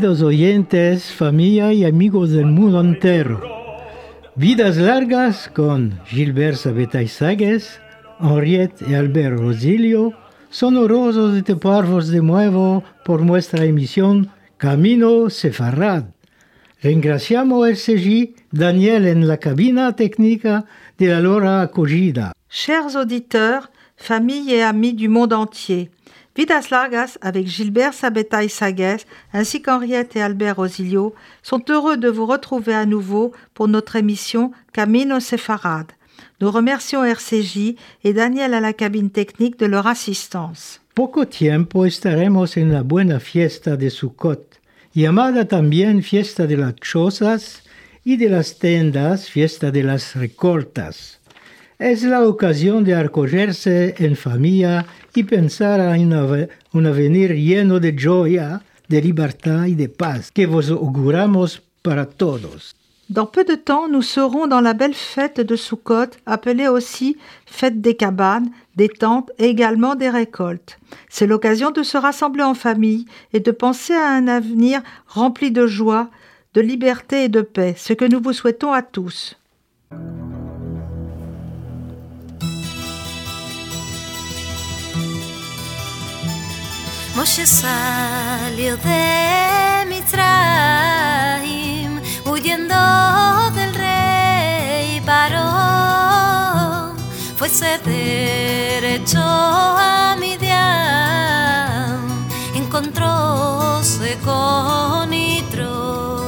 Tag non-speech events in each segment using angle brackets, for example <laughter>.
Queridos oyentes, familia y amigos del mundo entero, vidas largas con Gilbert Sabetay Sagues, Henriette y Albert Rosilio, sonorosos de teparvos de nuevo por nuestra emisión Camino Sefarad. Ringraziamo RCJ Daniel en la cabina técnica de la Lora acogida. Chers auditeurs, familles et amis du monde entier, Vidas Largas avec Gilbert Sabetaï Sagues ainsi qu'Henriette et Albert Rosilio sont heureux de vous retrouver à nouveau pour notre émission Camino Sefarad. Nous remercions RCJ et Daniel à la cabine technique de leur assistance. Poco tiempo estaremos en la buena fiesta de Sukkot, llamada también fiesta de las chozas y de las tendas, fiesta de las recoltas. Es la ocasión de acogerse en familia y pensar en un avenir lleno de joya, de libertad y de paz que vos auguramos para todos. Dans peu de temps, nous serons dans la belle fête de Sukkot, appelée aussi fête des cabanes, des tentes et également des récoltes. C'est l'occasion de se rassembler en famille et de penser à un avenir rempli de joie, de liberté et de paix, ce que nous vous souhaitons à tous. Salió de Mitzrayim huyendo del rey Paró, fuese derecho a Midian, encontróse con Itro.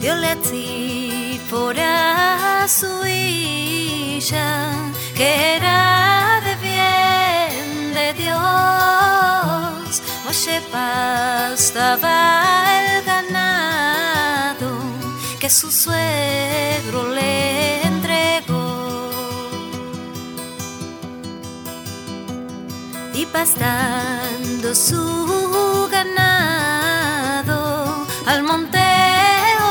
Diosle a ti por a su hija que era Moshe pastaba el ganado que su suegro le entregó. Y pastando su ganado al monte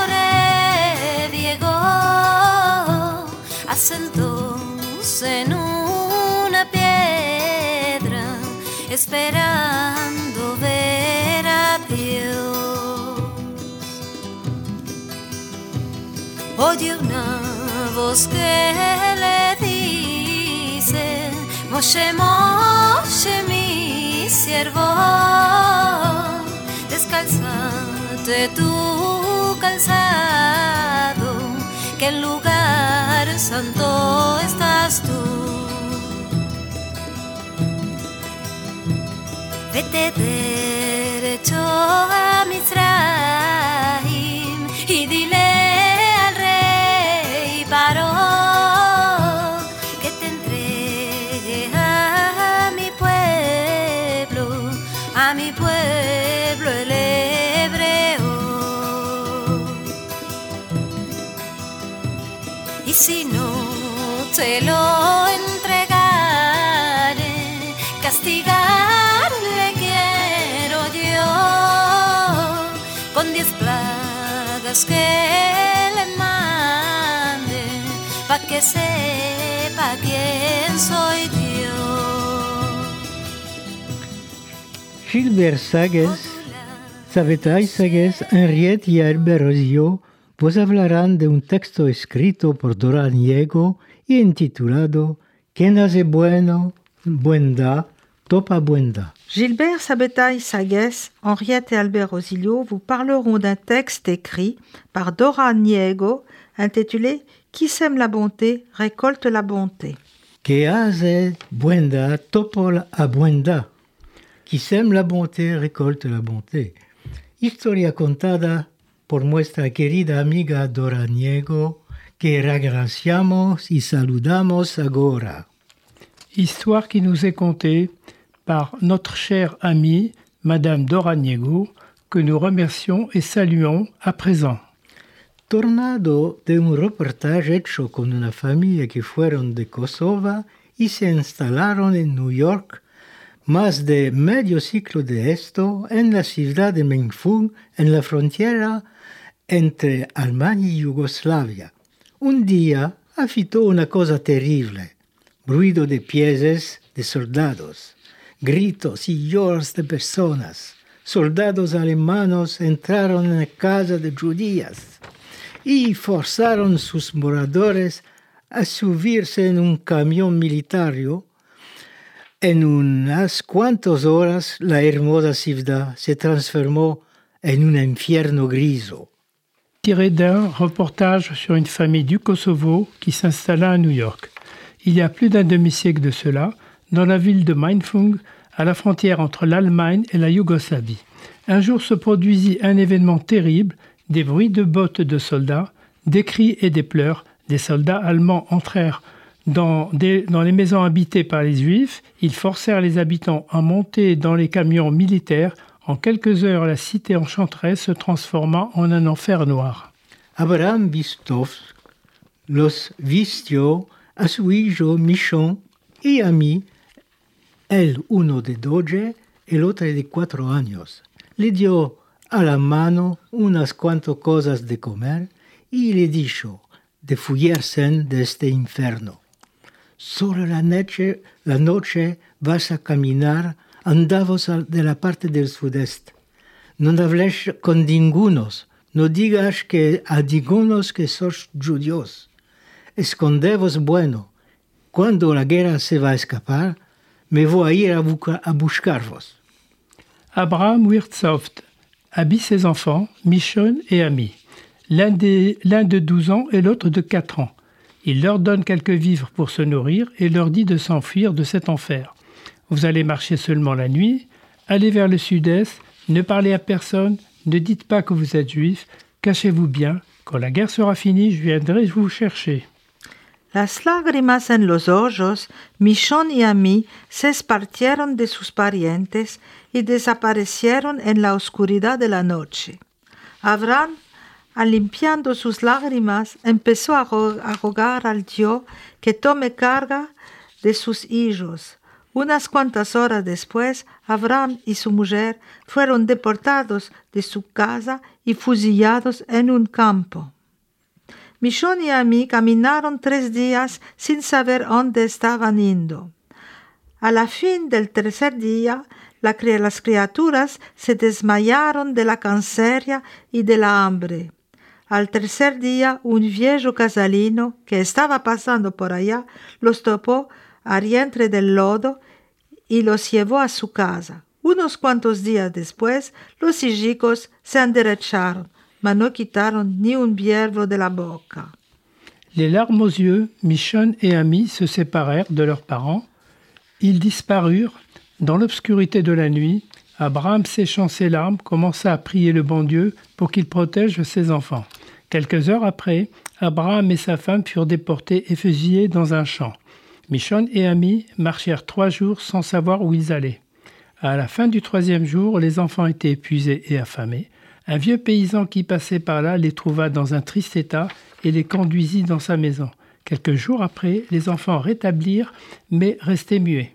Oreb llegó, asentóse en una piedra, Oye una voz que le dice, Moshe, Moshe, mi siervo, descalzate tu calzado, que en lugar santo estás tú. Vete derecho a Mizraim que sepa quién soy Dios. Gilbert Sagues, Sabetay Sagues, Henriette y Albert Rosillo vos hablarán de un texto escrito por Dora Niego y intitulado Que nace bueno, buen da, topa buen da. Gilbert Sabetaille Sagues, Henriette et Albert Rosilio vous parleront d'un texte écrit par Dora Niego intitulé Qui sème la bonté récolte la bonté. Que hace buen da, topo a buen da. Qui sème la bonté récolte la bonté. Historia contada por nuestra querida amiga Dora Niego, que regraciamos y saludamos agora. Histoire qui nous est contée par notre chère amie, Madame Dora Niego, que nous remercions et saluons à présent. Tornado de un reportaje hecho con una familia que fueron de Kosovo y se instalaron en New York más de medio ciclo de esto en la ciudad de Mengfung, en la frontera entre Alemania y Yugoslavia. Un día afitó una cosa terrible, ruido de pies de soldados, gritos y lloros de personas. Soldados alemanos entraron en la casa de judías y forzaron sus moradores a subirse en un camión militario. En unas cuantas horas la hermosa ciudad se transformó en un infierno griso. Tiré d'un reportage sur une famille du Kosovo qui s'installa à New York. Il y a plus d'un demi-siècle de cela, dans la ville de Mainfung, à la frontière entre l'Allemagne et la Yougoslavie. Un jour se produisit un événement terrible, des bruits de bottes de soldats, des cris et des pleurs. Des soldats allemands entrèrent dans, les maisons habitées par les Juifs. Ils forcèrent les habitants à monter dans les camions militaires. En quelques heures, la cité enchanteresse se transforma en un enfer noir. Abraham Vistovsk los vistió a su hijo Michon y a mí, el uno de doce, el otro de cuatro años. Le dio a la mano unas cuantas cosas de comer y le dijo de fugirse de este infierno. Solo la noche, la noche vas a caminar, andavos de la parte del sudeste. No hables con ningunos, no digas que a ningunos que sos judíos. Escondevos bueno. Cuando la guerra se va a escapar, me voy a ir a, busca- a. Abraham Wirtsoft habille ses enfants, Michon et Ami, l'un de 12 ans et l'autre de 4 ans. Il leur donne quelques vivres pour se nourrir et leur dit de s'enfuir de cet enfer. Vous allez marcher seulement la nuit, allez vers le sud-est, ne parlez à personne, ne dites pas que vous êtes juif, cachez-vous bien, quand la guerre sera finie, je viendrai vous chercher. Las lágrimas en los ojos, Michon y Ami se esparcieron de sus parientes y desaparecieron en la oscuridad de la noche. Abraham, limpiando sus lágrimas, empezó a, a rogar al Dios que tome carga de sus hijos. Unas cuantas horas después, Abraham y su mujer fueron deportados de su casa y fusillados en un campo. Michon y Ami caminaron tres días sin saber dónde estaban yendo. A la fin del tercer día, la las criaturas se desmayaron de la canseria y de la hambre. Al tercer día, un viejo casalino que estaba pasando por allá los topó a rientre del lodo y los llevó a su casa. Unos cuantos días después, los hijicos se enderecharon, ni de la boca. Les larmes aux yeux, Michon et Ami se séparèrent de leurs parents. Ils disparurent dans l'obscurité de la nuit. Abraham, séchant ses larmes, commença à prier le bon Dieu pour qu'il protège ses enfants. Quelques heures après, Abraham et sa femme furent déportés et fusillés dans un champ. Michon et Ami marchèrent trois jours sans savoir où ils allaient. À la fin du troisième jour, les enfants étaient épuisés et affamés. Un vieux paysan qui passait par là les trouva dans un triste état et les conduisit dans sa maison. Quelques jours après, les enfants rétablirent, mais restaient muets.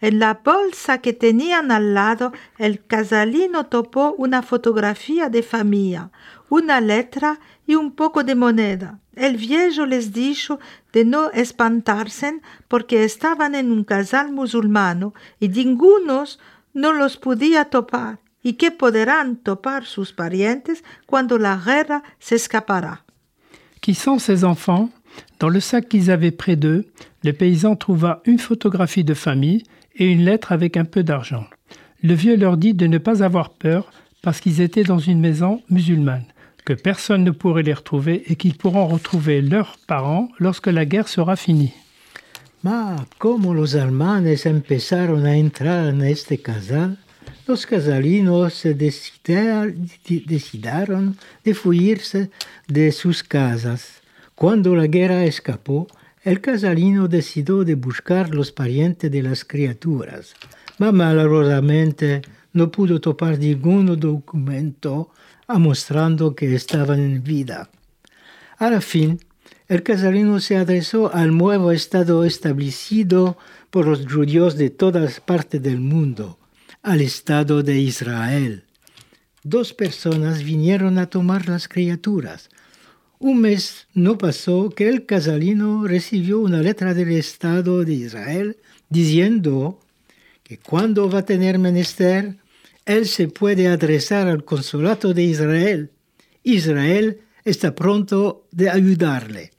En la bolsa que tenían al lado, el casalino topó una fotografía de familia, una letra y un poco de moneda. El viejo les dijo de no espantarse porque estaban en un casal musulmano y ningunos no los podía topar y que podrán topar sus parientes cuando la guerra se escapará. Qui sont ces enfants Dans le sac qu'ils avaient près d'eux, le paysan trouva une photographie de famille et une lettre avec un peu d'argent. Le vieux leur dit de ne pas avoir peur parce qu'ils étaient dans une maison musulmane, que personne ne pourrait les retrouver et qu'ils pourront retrouver leurs parents lorsque la guerre sera finie. Ma como los alemanes empezaron a entrar en este casal, los casalinos se de fuirse de sus casas. Cuando la guerra escapó, el casalino decidió de buscar los parientes de las criaturas, mas malheureusamente no pudo topar ningún documento mostrando que estaban en vida. A la fin, el casalino se adresó al nuevo estado establecido por los judíos de todas partes del mundo, al estado de Israel. Dos personas vinieron a tomar las criaturas. Un que el casalino recibió una del Estado de Israel diciendo que cuando va a tener menester, él se puede adresar al de Israel. Israel está pronto de ayudarle.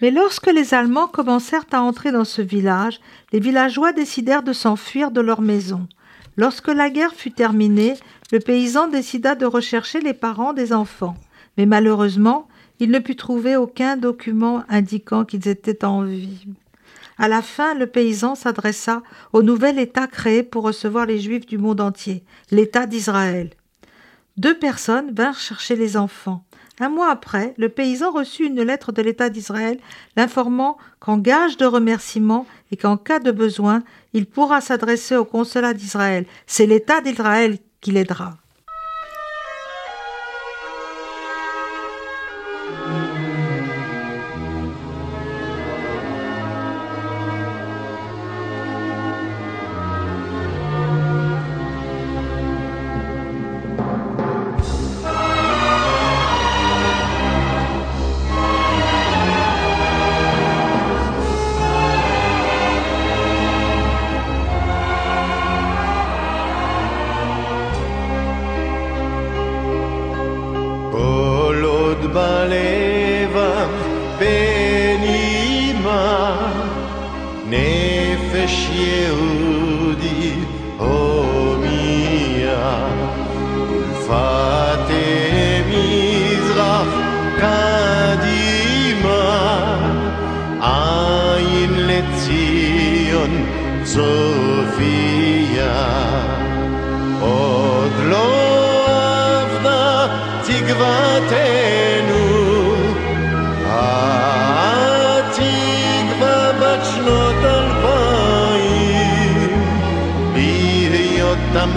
Mais lorsque les Allemands commencèrent à entrer dans ce village, les villageois décidèrent de s'enfuir de leur maison. Lorsque la guerre fut terminée, le paysan décida de rechercher les parents des enfants. Mais malheureusement, il ne put trouver aucun document indiquant qu'ils étaient en vie. À la fin, le paysan s'adressa au nouvel État créé pour recevoir les Juifs du monde entier, l'État d'Israël. Deux personnes vinrent chercher les enfants. Un mois après, le paysan reçut une lettre de l'État d'Israël l'informant qu'en gage de remerciement et qu'en cas de besoin, il pourra s'adresser au consulat d'Israël. C'est l'État d'Israël qui l'aidera. you.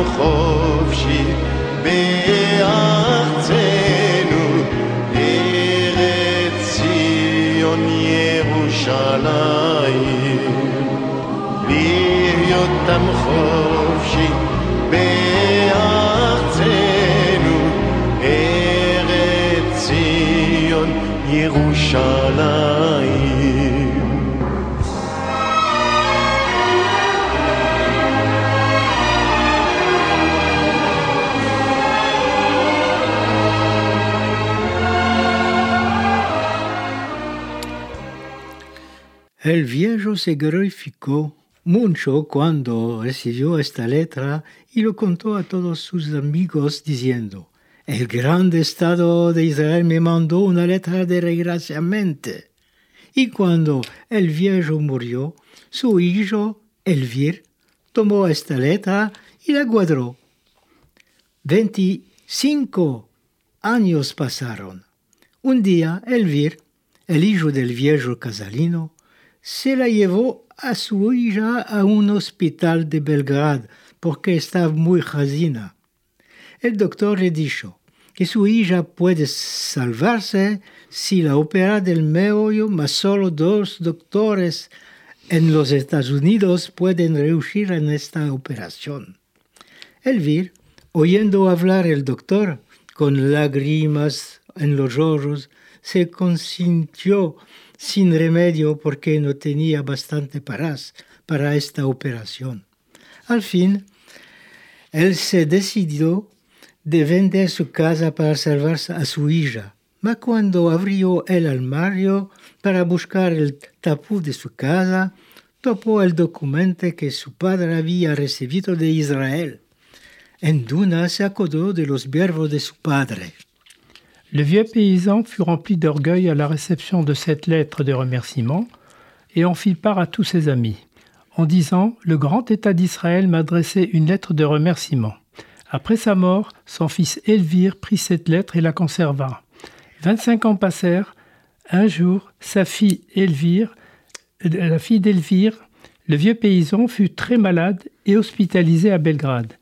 خفشی. به El viejo se glorificó mucho cuando recibió esta letra y lo contó a todos sus amigos diciendo, el grande Estado de Israel me mandó una letra de regraciamiento. Y cuando el viejo murió, su hijo, Elvir, tomó esta letra y la guardó. Veinticinco años pasaron. Un día, Elvir, el hijo del viejo Casalino, se la llevó a su hija a un hospital de Belgrad porque estaba muy jazina. El doctor le dijo que su hija puede salvarse si la opera del meollo, mas solo dos doctores en los Estados Unidos pueden reuscir en esta operación. Elvir, oyendo hablar el doctor, con lágrimas en los ojos, se consintió sin remedio porque no tenía bastante paras para esta operación. Al fin, él se decidió de vender su casa para salvarse a su hija. Mas cuando abrió el armario para buscar el tapú de su casa, topó el documento que su padre había recibido de Israel. En Duna se acordó de los verbos de su padre. Le vieux paysan fut rempli d'orgueil à la réception de cette lettre de remerciement et en fit part à tous ses amis, en disant Le grand État d'Israël m'a adressé une lettre de remerciement. Après sa mort, son fils Elvire prit cette lettre et la conserva. Vingt-cinq ans passèrent. Un jour, sa fille Elvire, euh, la fille d'Elvire, le vieux paysan, fut très malade et hospitalisé à Belgrade.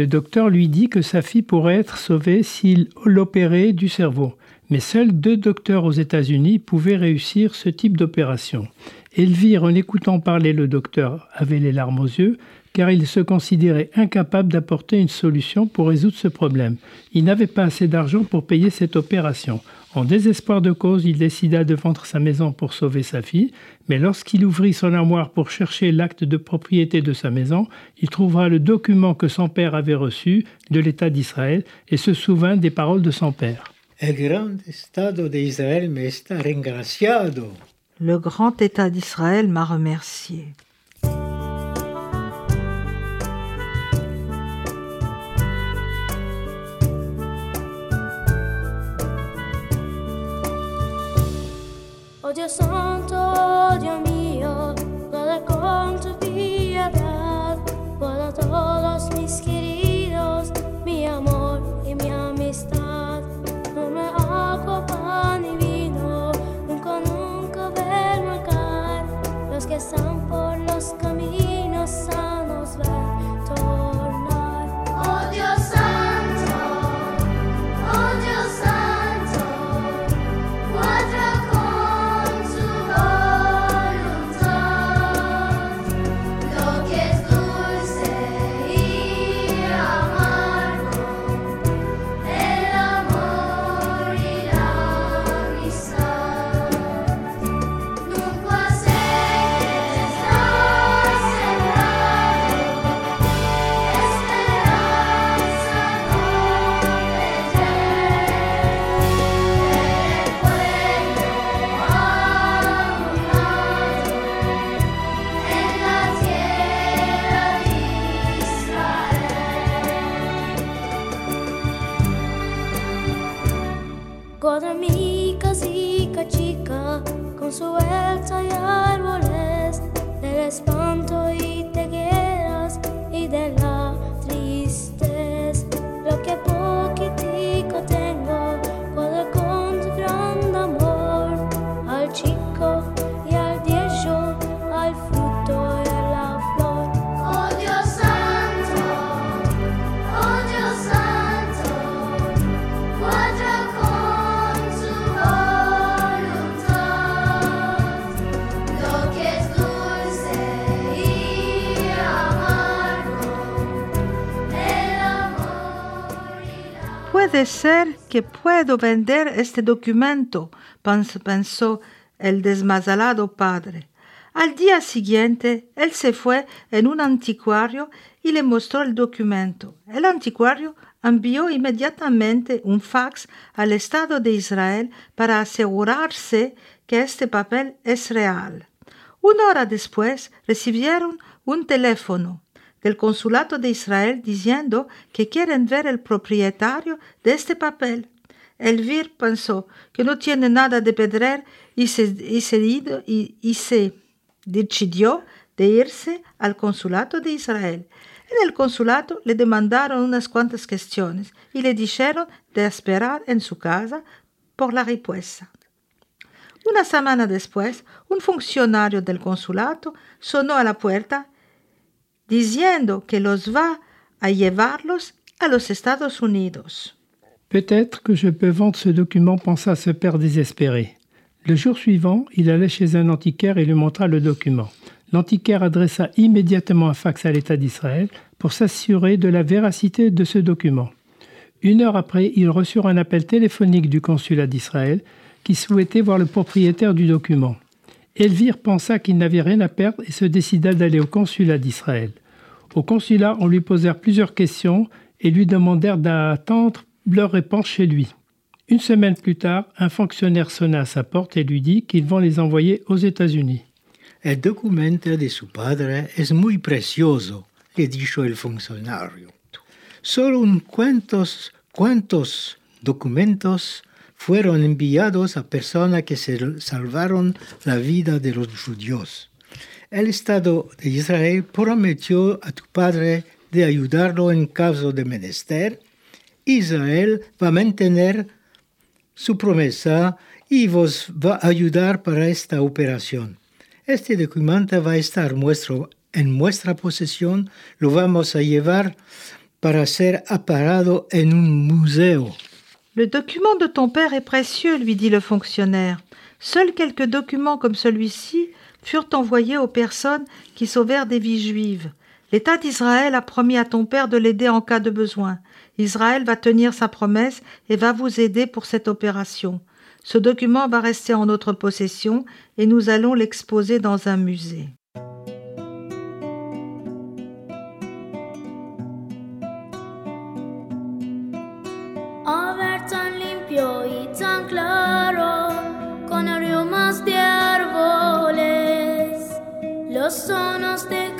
Le docteur lui dit que sa fille pourrait être sauvée s'il l'opérait du cerveau. Mais seuls deux docteurs aux États-Unis pouvaient réussir ce type d'opération. Elvire, en écoutant parler le docteur, avait les larmes aux yeux, car il se considérait incapable d'apporter une solution pour résoudre ce problème. Il n'avait pas assez d'argent pour payer cette opération. En désespoir de cause, il décida de vendre sa maison pour sauver sa fille, mais lorsqu'il ouvrit son armoire pour chercher l'acte de propriété de sa maison, il trouva le document que son père avait reçu de l'État d'Israël et se souvint des paroles de son père. El gran estado de Israel me está rengraciado. Le grand État d'Israël m'a remercié. Oh Dios santo, Dios mío, guarda con tu piedad, guarda todos mis queridos, mi amor y mi amistad. No me hago pan y vino, nunca, nunca ver marcar los que están por los caminos sanos ver Puede ser que puedo vender este documento, pens- pensó el desmazalado padre. Al día siguiente, él se fue en un anticuario y le mostró el documento. El anticuario envió inmediatamente un fax al Estado de Israel para asegurarse que este papel es real. Una hora después recibieron un teléfono del Consulado de Israel diciendo que quieren ver el propietario de este papel. Elvir pensó que no tiene nada de perder y se, y y- se decidió de irse al Consulado de Israel. En el consulado le demandaron unas cuantas cuestiones y le dijeron de esperar en su casa por la respuesta. Una semana después, un funcionario del consulato sonó a la puerta diciendo que los va a llevarlos a los Estados Unidos. Peut-être que je peux vendre ce document, pensa ce père désespéré. Le jour suivant, il allait chez un antiquaire et lui montra le document. L'antiquaire adressa immédiatement un fax à l'État d'Israël pour s'assurer de la véracité de ce document. Une heure après, ils reçurent un appel téléphonique du consulat d'Israël qui souhaitait voir le propriétaire du document. Elvire pensa qu'il n'avait rien à perdre et se décida d'aller au consulat d'Israël. Au consulat, on lui posèrent plusieurs questions et lui demandèrent d'attendre leur réponse chez lui. Une semaine plus tard, un fonctionnaire sonna à sa porte et lui dit qu'ils vont les envoyer aux États-Unis. El documento de su padre es muy precioso, le dijo el funcionario. Solo un cuantos, cuantos documentos fueron enviados a personas que se salvaron la vida de los judíos. El Estado de Israel prometió a tu padre de ayudarlo en caso de menester. Israel va a mantener su promesa y vos va a ayudar para esta operación. Este documento va a estar en nuestra posesión, lo vamos a llevar para ser aparado en un museo. Le document de ton père est précieux, lui dit le fonctionnaire. Seuls quelques documents comme celui-ci furent envoyés aux personnes qui sauvèrent des vies juives. L'État d'Israël a promis à ton père de l'aider en cas de besoin. Israël va tenir sa promesse et va vous aider pour cette opération. Ce document va rester en notre possession et nous allons l'exposer dans un musée. Sonos de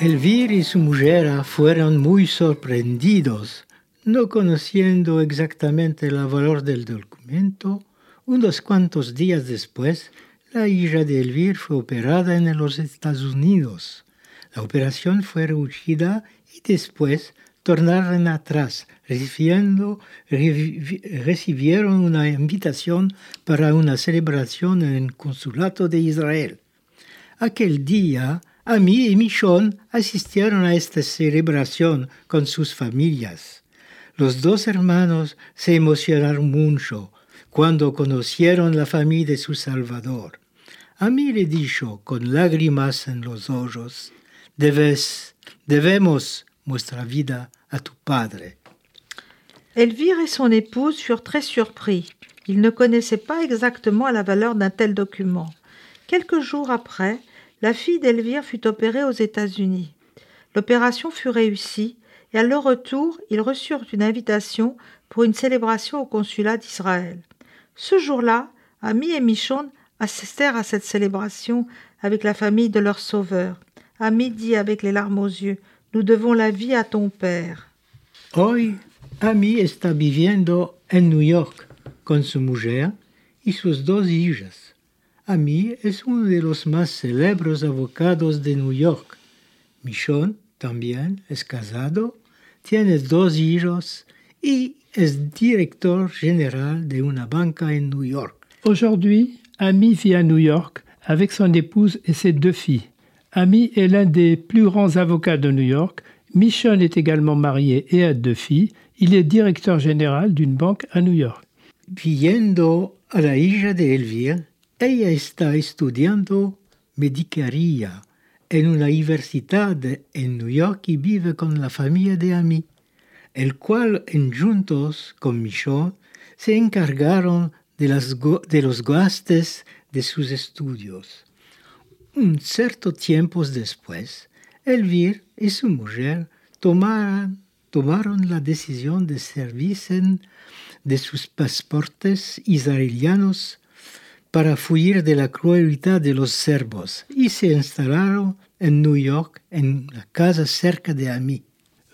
Elvira y su mujer fueron muy sorprendidos, no conociendo exactamente el valor del documento. Unos cuantos días después, la hija de Elvira fue operada en los Estados Unidos. La operación fue reducida y después tornaron atrás, recibiendo, recibieron una invitación para una celebración en el consulado de Israel. Aquel día, Ami y Michon asistieron a esta celebración con sus familias. Los dos hermanos se emocionaron mucho cuando conocieron la familia de su Salvador. Ami le dijo con lágrimas en los ojos, Debes, debemos nuestra vida a tu padre. Elvire et son épouse furent très surpris. Ils ne connaissaient pas exactement la valeur d'un tel document. Quelques jours après, la fille d'Elvire fut opérée aux États-Unis. L'opération fut réussie et à leur retour, ils reçurent une invitation pour une célébration au consulat d'Israël. Ce jour-là, Ami et Michon assistèrent à cette célébration avec la famille de leur sauveur. Ami dit avec les larmes aux yeux Nous devons la vie à ton père. Hoy Ami está viviendo en New York con su mujer dos hijas. Ami es uno de los más célebres abogados de New York. Michon también es casado, tiene dos hijos y es director général de una banca en New York. Aujourd'hui, Ami vit à New York avec son épouse et ses deux filles. Ami est l'un des plus grands avocats de New York. Michonne est également marié et a deux filles. Il est directeur général d'une banque à New York. Viendo a la hija de Elvira, ella está estudiando medicaría en una universidad en New York y vive con la familia de Ami, el cual juntos con Michon se encargaron de los gastos de sus estudios. Un cierto tiempo después, Elvir y su mujer tomaron, tomaron la decisión de servirse de sus pasaportes israelianos para fuir de la crueldad de los serbos y se instalaron en New York en una casa cerca de Ami.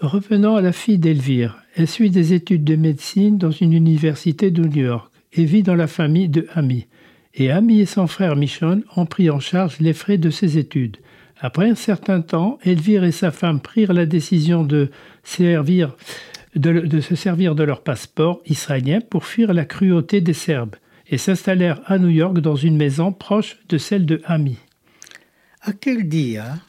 Revenons à la fille d'Elvire. Elle suit des études de médecine dans une université de New York et vit dans la famille de Ami. Et Ami et son frère Michon ont pris en charge les frais de ses études. Après un certain temps, Elvire et sa femme prirent la décision de, servir, de, de se servir de leur passeport israélien pour fuir la cruauté des Serbes et s'installèrent à New York dans une maison proche de celle de Ami. Aquel día,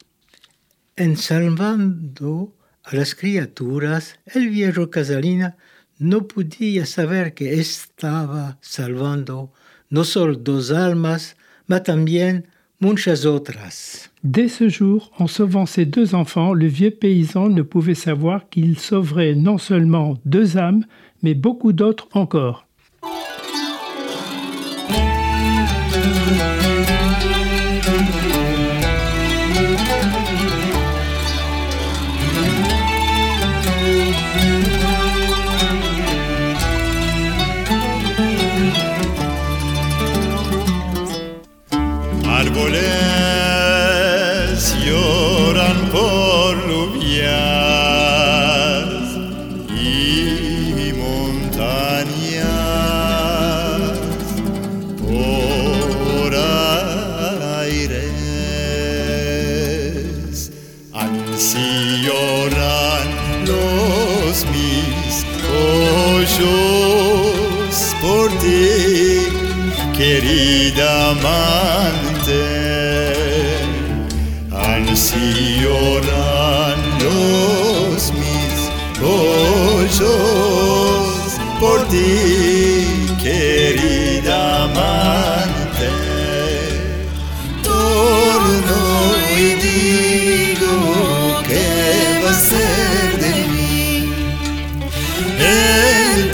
en salvando a las criaturas, el viejo Casalina no podía saber que estaba salvando no solo dos almas, mas también muchas otras. Dès ce jour, en sauvant ses deux enfants, le vieux paysan ne pouvait savoir qu'il sauverait non seulement deux âmes, mais beaucoup d'autres encore.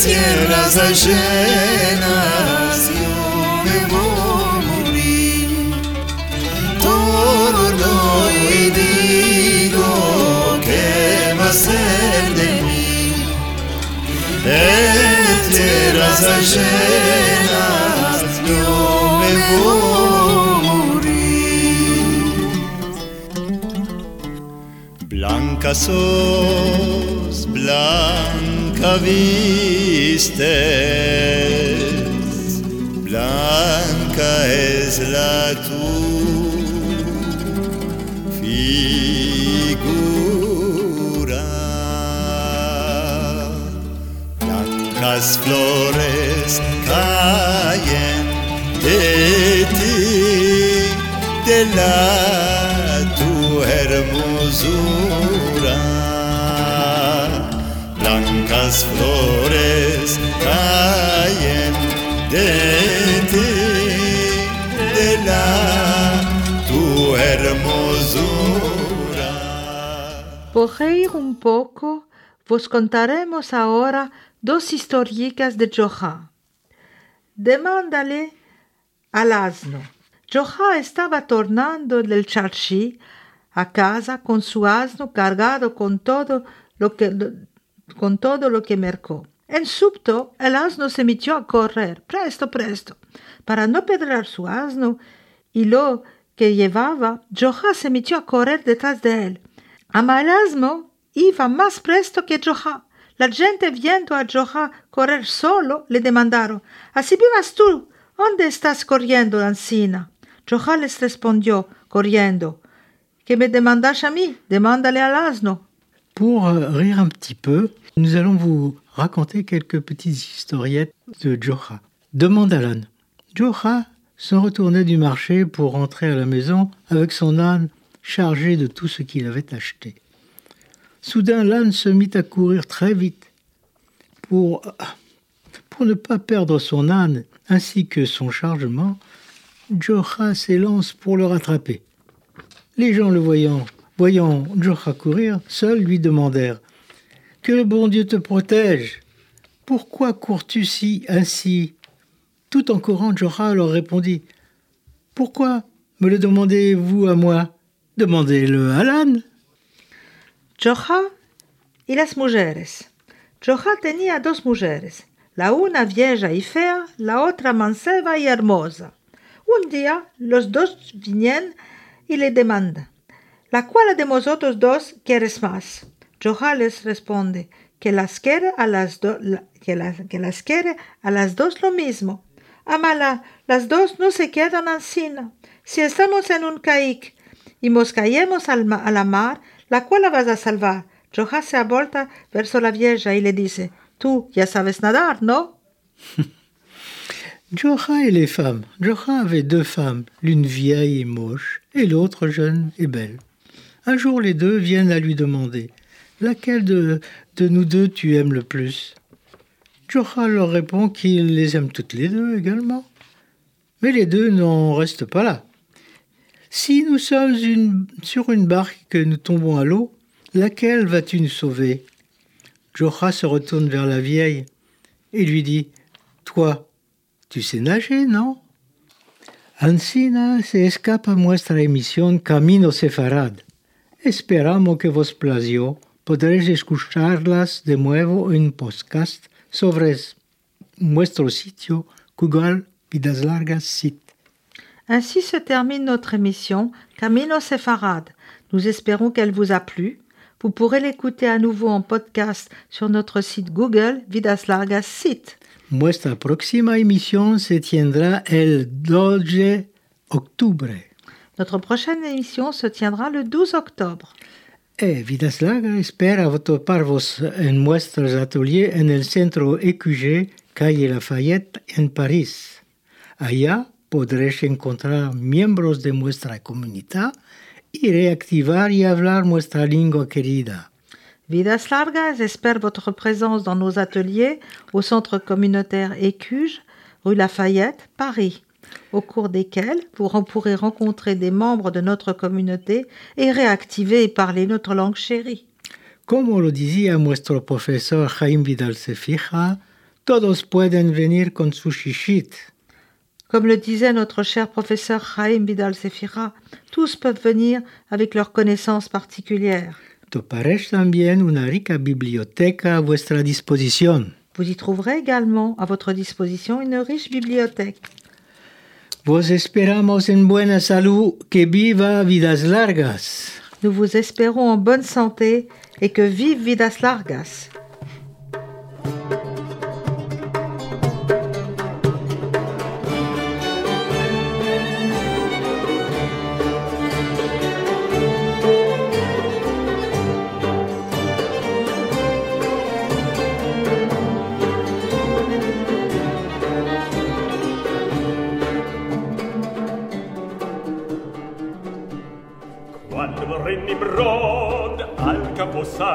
tierra se llena de morir. Todo lo y digo que va a ser de mí. En tierra se llena yo me voy a. Blanca sos, blanca. Vistes, blanca es la tu figura. Blancas flores caen de ti, de la tu hermosura. Blancas flores caen de la tu hermosura. Por reír un poco, vos contaremos ahora dos historias de Joha. Demándale al asno. Joha estaba tornando del charchi a casa con su asno cargado con todo lo que, con todo lo que mercó. En subto, el asno se metió a correr, presto, presto. Para no perder su asno y lo que llevaba, Joha se metió a correr detrás de él. Ama el asno iba más presto que Joha. La gente viendo a Joha correr solo le demandaron, ¿Así vivas tú? ¿Dónde estás corriendo, Ancina? Joha les respondió, corriendo, ¿Que me demandas a mí? Demándale al asno. Pour rire un nous allons vous raconter quelques petites historiettes de Joha. Demande Alan. Joha se retournait du marché pour rentrer à la maison avec son âne chargé de tout ce qu'il avait acheté. Soudain, l'âne se mit à courir très vite. Pour, ne pas perdre son âne ainsi que son chargement, Joha s'élance pour le rattraper. Les gens le voyant, voyant Joha courir, seuls lui demandèrent Que le bon Dieu te protège. Pourquoi cours-tu si ainsi? Tout en courant, Joha leur répondit Pourquoi me le demandez-vous à moi? Demandez-le à l'âne. Joha y las mujeres. Joha tenía dos mujeres, la una vieja y fea, la otra manceba y hermosa. Un día los dos vienen y le demandan, ¿la cual de vosotros dos quieres más? Joha les responde que las quiere a las, que las, que las quiere a las dos lo mismo. Amala, las dos no se quedan encima. Si estamos en un caic y nos caemos al a la mar, ¿la cual vas a salvar? Joha se volta verso la vieja y le dice, tú ya sabes nadar, ¿no? <laughs> Joha et les femmes. Joha avait deux femmes, l'une vieille et moche, et l'autre jeune et belle. Un jour, les deux viennent à lui demander Laquelle de, nous deux tu aimes le plus? Joha leur répond qu'il les aime toutes les deux également. Mais les deux n'en restent pas là. Si nous sommes sur une barque que nous tombons à l'eau, laquelle vas-tu nous sauver? Joha se retourne vers la vieille et lui dit Toi, tu sais nager, non? Ancina se escapa nuestra emisión Camino Sefarad. Esperamos que vos plació. Podréis escucharlas de nuevo en podcast sobre nuestro sitio Google Vidas Largas Site. Ainsi se termine notre émission Camino Sefarad. Nous espérons qu'elle vous a plu. Vous pourrez l'écouter à nouveau en podcast sur notre site Google Vidas Largas Site. Nuestra próxima emisión se tendrá el 12 de octubre. Notre prochaine émission se tiendra le 12 octobre. Eh, Vidas Largas espera toparvos en nuestros ateliers en el centro EQG, calle Lafayette, en París. Allá podréis encontrar miembros de nuestra comunidad y reactivar y hablar nuestra lengua querida. Vidas Largas espère votre présence dans nos ateliers au centre communautaire Écuge, rue Lafayette, Paris, au cours desquels vous pourrez rencontrer des membres de notre communauté et réactiver et parler notre langue chérie. Como lo decía nuestro profesor Jaime Vidal Cefija, todos pueden venir con su shishit. Comme le disait notre cher professeur Chaim Vidal Sefira, tous peuvent venir avec leurs connaissances particulières. También una rica biblioteca a vuestra disposición? Vous y trouverez également à votre disposition une riche bibliothèque. Nous vous espérons en bonne santé et que vive Vidas Largas.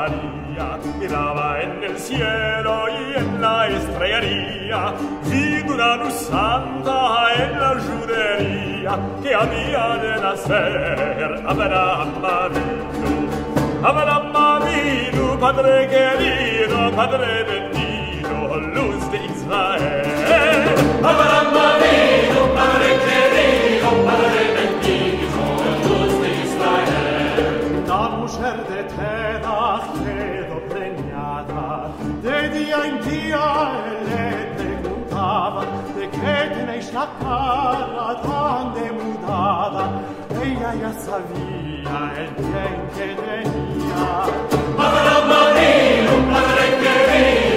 Salía, miraba en el cielo y en la estrellaría, vi una luz santa en la judería que había de nacer Abraham Avinu. Abraham Avinu, Padre querido, Padre bendito, luz de Israel. Abraham Avinu, la cara tan demudada, ella ya sabía el bien que tenía. Padre Marino, Padre querido,